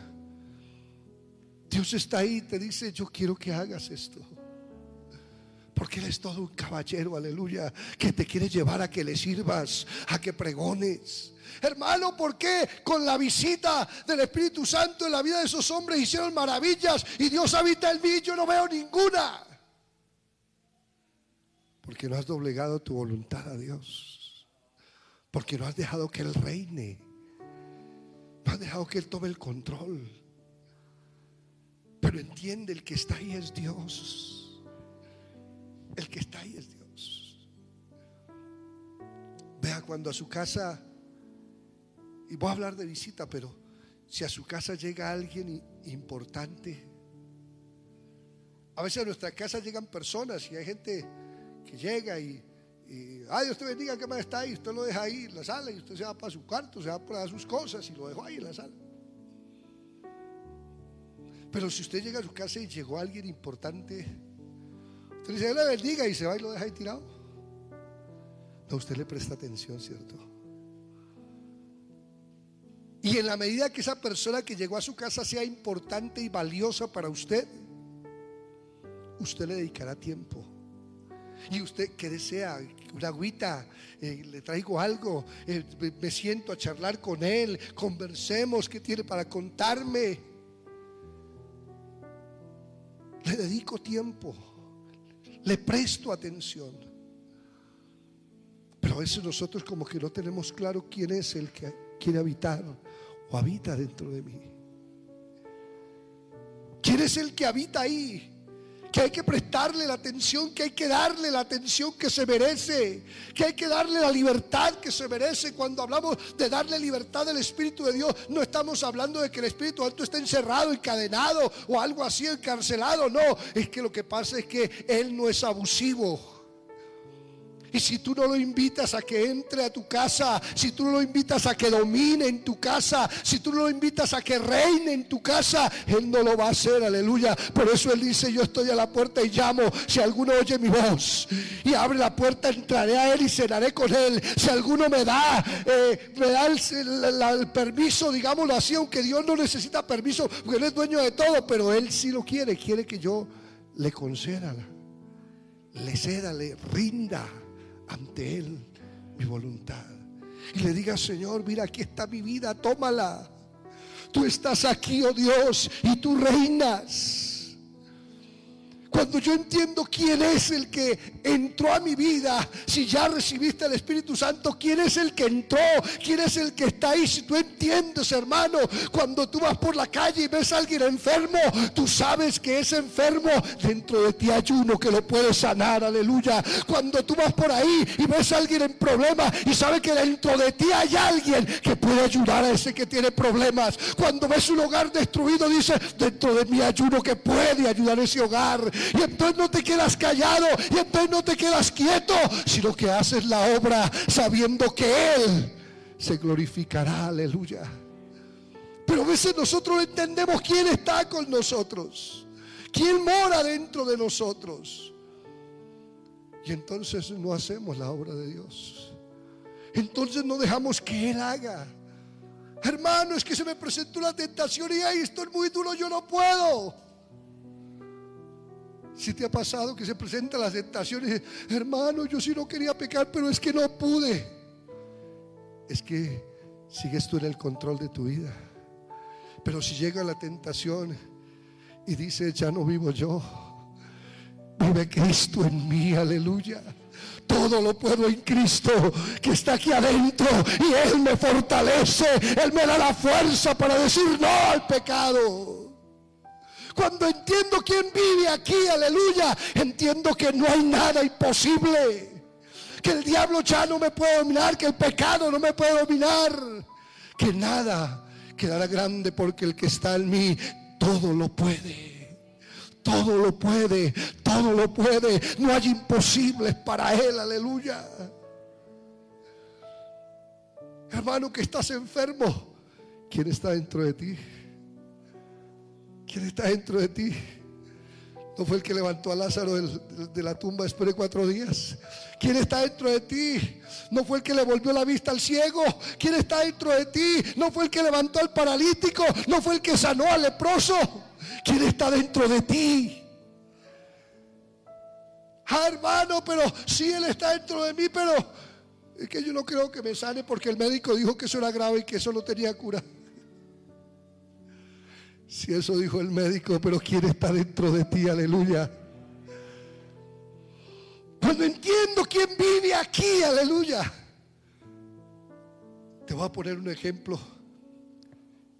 Dios está ahí y te dice, yo quiero que hagas esto. Porque Él es todo un caballero, aleluya, que te quiere llevar a que le sirvas, a que pregones. Hermano, ¿por qué con la visita del Espíritu Santo en la vida de esos hombres hicieron maravillas y Dios habita en mí? Yo no veo ninguna. Porque no has doblegado tu voluntad a Dios. Porque no has dejado que Él reine. No has dejado que Él tome el control. Pero entiende, el que está ahí es Dios. El que está ahí es Dios. Vea cuando a su casa, y voy a hablar de visita, pero si a su casa llega alguien importante, a veces a nuestra casa llegan personas y hay gente que llega y, ay, Dios te bendiga, ¿qué más está ahí? Usted lo deja ahí en la sala y usted se va para su cuarto, se va para sus cosas y lo dejó ahí en la sala. Pero si usted llega a su casa y llegó alguien importante, usted dice, le bendiga y se va y lo deja ahí tirado. No, usted le presta atención, ¿cierto? Y en la medida que esa persona que llegó a su casa sea importante y valiosa para usted, usted le dedicará tiempo. Y usted que desea una agüita, eh, le traigo algo, eh, me siento a charlar con él, conversemos, ¿qué tiene para contarme? Le dedico tiempo, le presto atención. Pero a veces nosotros como que no tenemos claro quién es el que quiere habitar o habita dentro de mí. ¿Quién es el que habita ahí? Que hay que prestarle la atención, que hay que darle la atención que se merece, que hay que darle la libertad que se merece. Cuando hablamos de darle libertad al Espíritu de Dios, no estamos hablando de que el Espíritu Santo esté encerrado, encadenado o algo así, encarcelado. No, es que lo que pasa es que Él no es abusivo. Y si tú no lo invitas a que entre a tu casa, si tú no lo invitas a que domine en tu casa, si tú no lo invitas a que reine en tu casa, Él no lo va a hacer, aleluya. Por eso Él dice, yo estoy a la puerta y llamo. Si alguno oye mi voz y abre la puerta, entraré a Él y cenaré con Él. Si alguno me da, eh, me da el, permiso, digámoslo así, aunque Dios no necesita permiso, porque Él es dueño de todo, pero Él sí lo quiere, quiere que yo le conceda, le ceda, le rinda ante Él mi voluntad. Y le diga, Señor, mira, aquí está mi vida, tómala. Tú estás aquí, oh Dios, y tú reinas. Cuando yo entiendo quién es el que entró a mi vida, si ya recibiste el Espíritu Santo, quién es el que entró, quién es el que está ahí. Si tú entiendes, hermano, cuando tú vas por la calle y ves a alguien enfermo, tú sabes que es enfermo. Dentro de ti hay uno que lo puede sanar, aleluya. Cuando tú vas por ahí y ves a alguien en problemas y sabes que dentro de ti hay alguien que puede ayudar a ese que tiene problemas. Cuando ves un hogar destruido, dice, dentro de mí hay uno que puede ayudar a ese hogar. Y entonces no te quedas callado. Y entonces no te quedas quieto. Sino que haces la obra sabiendo que Él se glorificará. Aleluya. Pero a veces nosotros no entendemos quién está con nosotros. Quién mora dentro de nosotros. Y entonces no hacemos la obra de Dios. Entonces no dejamos que Él haga. Hermano, es que se me presentó la tentación y ahí estoy muy duro, yo no puedo. Si te ha pasado que se presentan las tentaciones, hermano, yo sí no quería pecar, pero es que no pude. Es que sigues tú en el control de tu vida. Pero si llega la tentación y dice, ya no vivo yo, vive Cristo en mí, aleluya. Todo lo puedo en Cristo que está aquí adentro y Él me fortalece, Él me da la fuerza para decir no al pecado. Cuando entiendo quién vive aquí, aleluya, entiendo que no hay nada imposible. Que el diablo ya no me puede dominar, que el pecado no me puede dominar. Que nada quedará grande porque el que está en mí todo lo puede. Todo lo puede, todo lo puede. No hay imposibles para él, aleluya. Hermano que estás enfermo ¿Quién está dentro de ti? ¿Quién está dentro de ti? ¿No fue el que levantó a Lázaro de la tumba después de cuatro días? ¿Quién está dentro de ti? ¿No fue el que le volvió la vista al ciego? ¿Quién está dentro de ti? ¿No fue el que levantó al paralítico? ¿No fue el que sanó al leproso? ¿Quién está dentro de ti? Ah, hermano, pero sí, Él está dentro de mí, pero es que yo no creo que me sane porque el médico dijo que eso era grave y que eso no tenía cura. Si eso dijo el médico, pero ¿quién está dentro de ti? Aleluya. Cuando entiendo quién vive aquí, aleluya. Te voy a poner un ejemplo.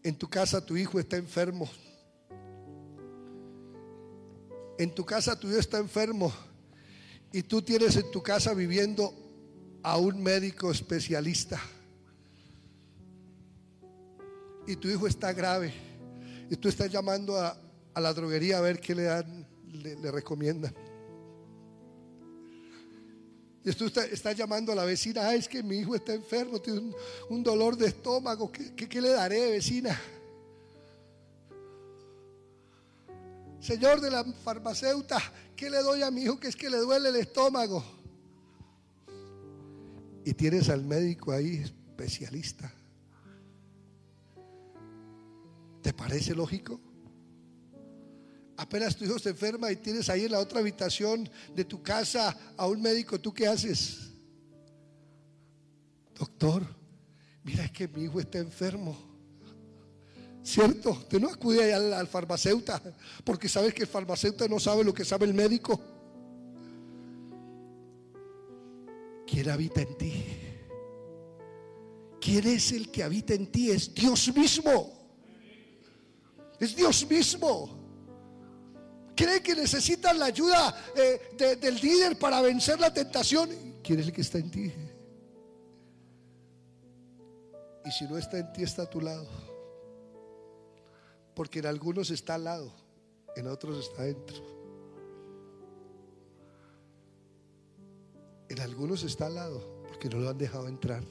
En tu casa tu hijo está enfermo. En tu casa tu hijo está enfermo. Y tú tienes en tu casa viviendo a un médico especialista. Y tu hijo está grave y tú estás llamando a, la droguería a ver qué le dan, le, recomiendan. Y tú estás, llamando a la vecina, es que mi hijo está enfermo, tiene un, dolor de estómago, ¿Qué, ¿qué, le daré, vecina? Señor de la farmacéutica, ¿qué le doy a mi hijo que es que le duele el estómago? Y tienes al médico ahí, especialista. ¿Te parece lógico? Apenas tu hijo se enferma y tienes ahí en la otra habitación de tu casa a un médico, ¿tú qué haces? Doctor, mira es que mi hijo está enfermo. ¿Cierto? Usted no acude al, al porque sabes que el farmacéutico no sabe lo que sabe el médico. ¿Quién habita en ti? ¿Quién es el que habita en ti? Es Dios mismo. Es Dios mismo. Cree que necesitan la ayuda eh, del líder para vencer la tentación. ¿Quién es el que está en ti? Y si no está en ti, está a tu lado. Porque en algunos está al lado, en otros está dentro. En algunos está al lado, porque no lo han dejado entrar.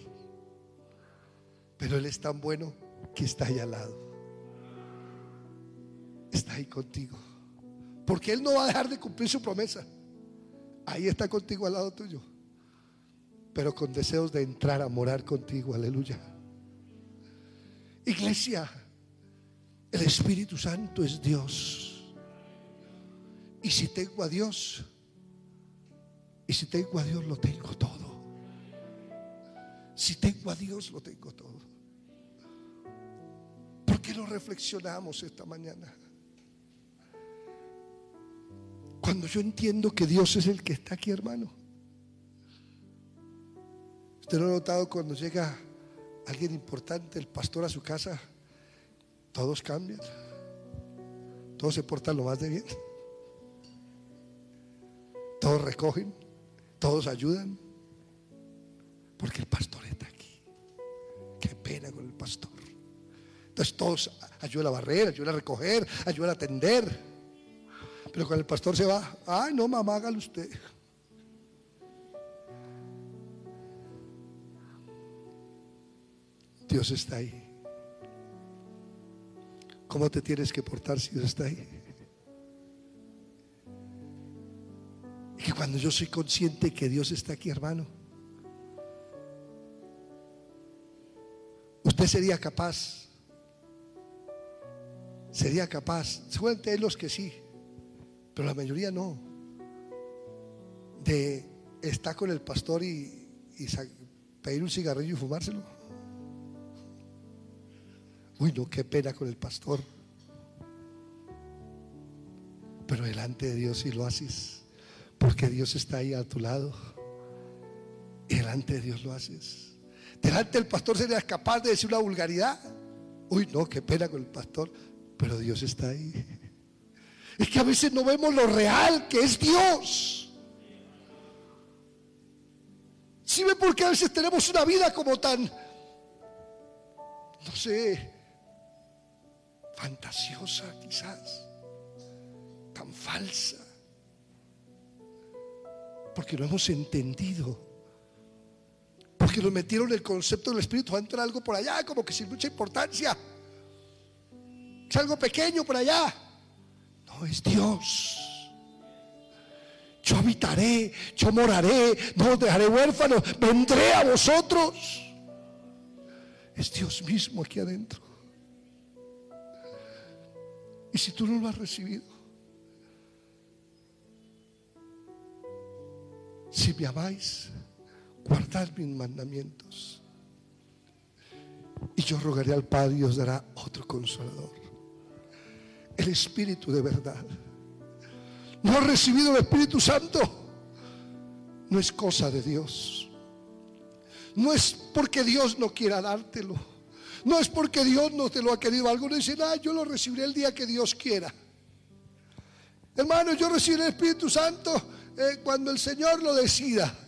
Pero Él es tan bueno que está ahí al lado está ahí contigo. Porque Él no va a dejar de cumplir su promesa. Ahí está contigo al lado tuyo. Pero con deseos de entrar a morar contigo. Aleluya. Iglesia, el Espíritu Santo es Dios. Y si tengo a Dios, y si tengo a Dios, lo tengo todo. Si tengo a Dios, lo tengo todo. ¿Por qué no reflexionamos esta mañana? Cuando yo entiendo que Dios es el que está aquí, hermano. ¿Usted lo ha notado cuando llega alguien importante, el pastor a su casa? Todos cambian. Todos se portan lo más de bien. Todos recogen. Todos ayudan. Porque el pastor está aquí. Qué pena con el pastor. Entonces todos ayudan a barrer, ayudan a recoger, ayudan a atender. Pero cuando el pastor se va, ay no, mamá, hágalo usted. Dios está ahí. ¿Cómo te tienes que portar si Dios está ahí? Y que cuando yo soy consciente que Dios está aquí, hermano, usted sería capaz, sería capaz, seguramente los que sí, pero la mayoría no. De estar con el pastor y, pedir un cigarrillo y fumárselo. Uy, no, qué pena con el pastor. Pero delante de Dios sí lo haces. Porque Dios está ahí a tu lado. Y delante de Dios lo haces. Delante del pastor serías capaz de decir una vulgaridad. Uy, no, qué pena con el pastor. Pero Dios está ahí. Es que a veces no vemos lo real que es Dios. Si ve por qué a veces tenemos una vida como tan, no sé, fantasiosa quizás, tan falsa? Porque no hemos entendido Porque nos metieron el concepto del Espíritu Santo en algo por allá, como que sin mucha importancia. Es algo pequeño por allá. Es Dios. Yo habitaré, yo moraré, no os dejaré huérfanos, vendré a vosotros. Es Dios mismo aquí adentro. Y si tú no lo has recibido, si me amáis, guardad mis mandamientos. Y yo rogaré al Padre y os dará otro consolador. El Espíritu de verdad. No has recibido el Espíritu Santo. No es cosa de Dios. No es porque Dios no quiera dártelo. No es porque Dios no te lo ha querido. Algunos dicen, ah, yo lo recibiré el día que Dios quiera. Hermano, yo recibiré el Espíritu Santo eh, cuando el Señor lo decida.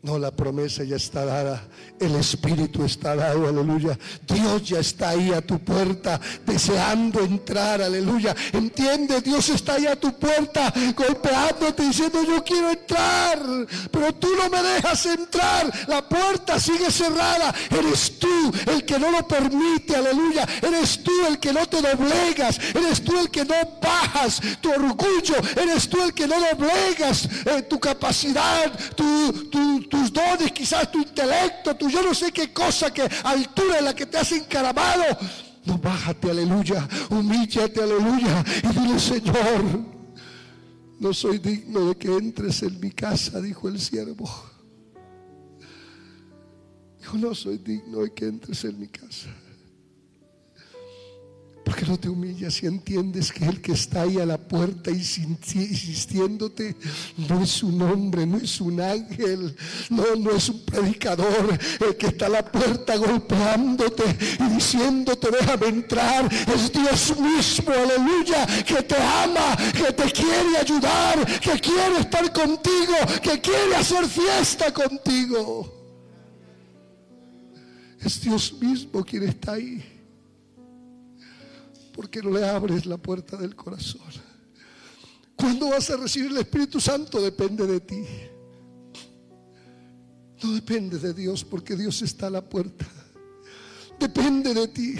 No, la promesa ya está dada, el Espíritu está dado, aleluya. Dios ya está ahí a tu puerta, deseando entrar, aleluya. Entiende, Dios está ahí a tu puerta, golpeándote, diciendo, yo quiero entrar, pero tú no me dejas entrar. La puerta sigue cerrada. Eres tú el que no lo permite, aleluya. Eres tú el que no te doblegas, eres tú el que no bajas tu orgullo, eres tú el que no doblegas eh, tu capacidad, tu, tu tus dones, quizás tu intelecto, tu yo no sé qué cosa, que altura en la que te has encaramado. No, bájate, aleluya, humíllate, aleluya, y dile, Señor, no soy digno de que entres en mi casa, dijo el siervo. Yo no soy digno de que entres en mi casa. Porque no te humillas y entiendes que el que está ahí a la puerta insistiéndote no es un hombre, no es un ángel, no, no es un predicador. El que está a la puerta golpeándote y diciéndote déjame entrar. Es Dios mismo, aleluya, que te ama, que te quiere ayudar, que quiere estar contigo, que quiere hacer fiesta contigo. Es Dios mismo quien está ahí. ¿Por qué no le abres la puerta del corazón? ¿Cuándo vas a recibir el Espíritu Santo? Depende de ti. No depende de Dios porque Dios está a la puerta. Depende de ti.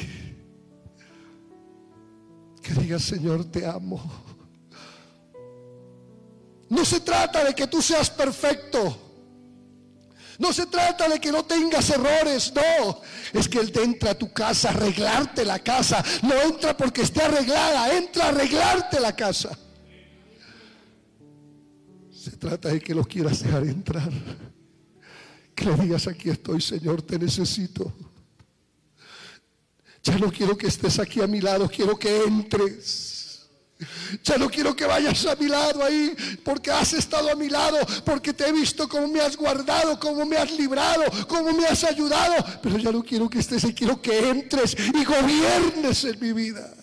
Que digas, Señor, te amo. No se trata de que tú seas perfecto. No se trata de que no tengas errores, no. Es que Él entra a tu casa arreglarte la casa. No entra porque esté arreglada, entra a arreglarte la casa. Se trata de que lo quieras dejar entrar. Que le digas, aquí estoy, Señor, te necesito. Ya no quiero que estés aquí a mi lado, quiero que entres. Ya no quiero que vayas a mi lado ahí, porque has estado a mi lado, porque te he visto cómo me has guardado, cómo me has librado, cómo me has ayudado. Pero ya no quiero que estés ahí, quiero que entres y gobiernes en mi vida.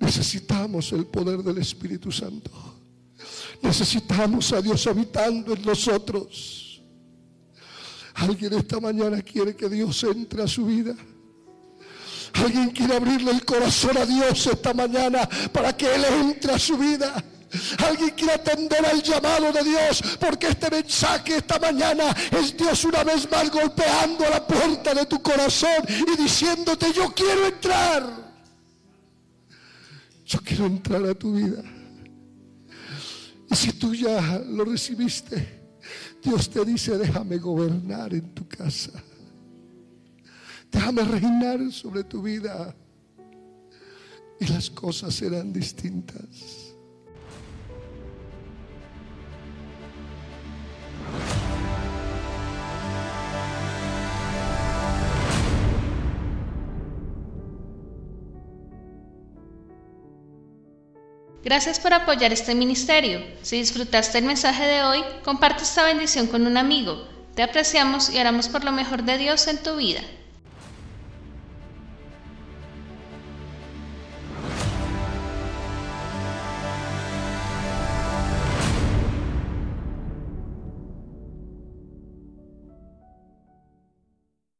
Necesitamos el poder del Espíritu Santo. Necesitamos a Dios habitando en nosotros. Alguien esta mañana quiere que Dios entre a su vida. Alguien quiere abrirle el corazón a Dios esta mañana para que Él entre a su vida. Alguien quiere atender al llamado de Dios porque este mensaje esta mañana es Dios una vez más golpeando a la puerta de tu corazón y diciéndote yo quiero entrar. Yo quiero entrar a tu vida. Y si tú ya lo recibiste, Dios te dice déjame gobernar en tu casa. Déjame reinar sobre tu vida y las cosas serán distintas. Gracias por apoyar este ministerio. Si disfrutaste el mensaje de hoy, comparte esta bendición con un amigo. Te apreciamos y oramos por lo mejor de Dios en tu vida.